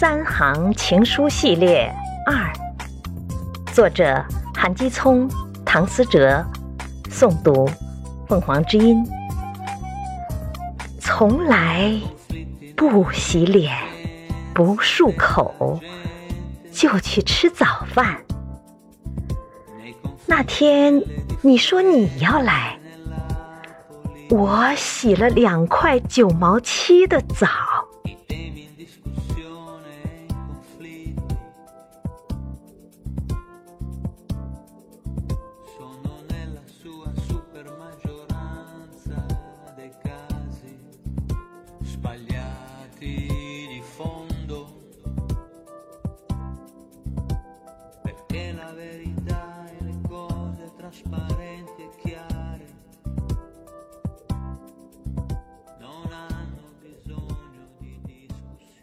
三行情书系列二，作者韩基聪、唐思哲，诵读凤凰之音。从来不洗脸，不漱口，就去吃早饭。那天你说你要来，我洗了两块九毛七的澡。sbagliati di fondo, perché la verità e le cose trasparenti.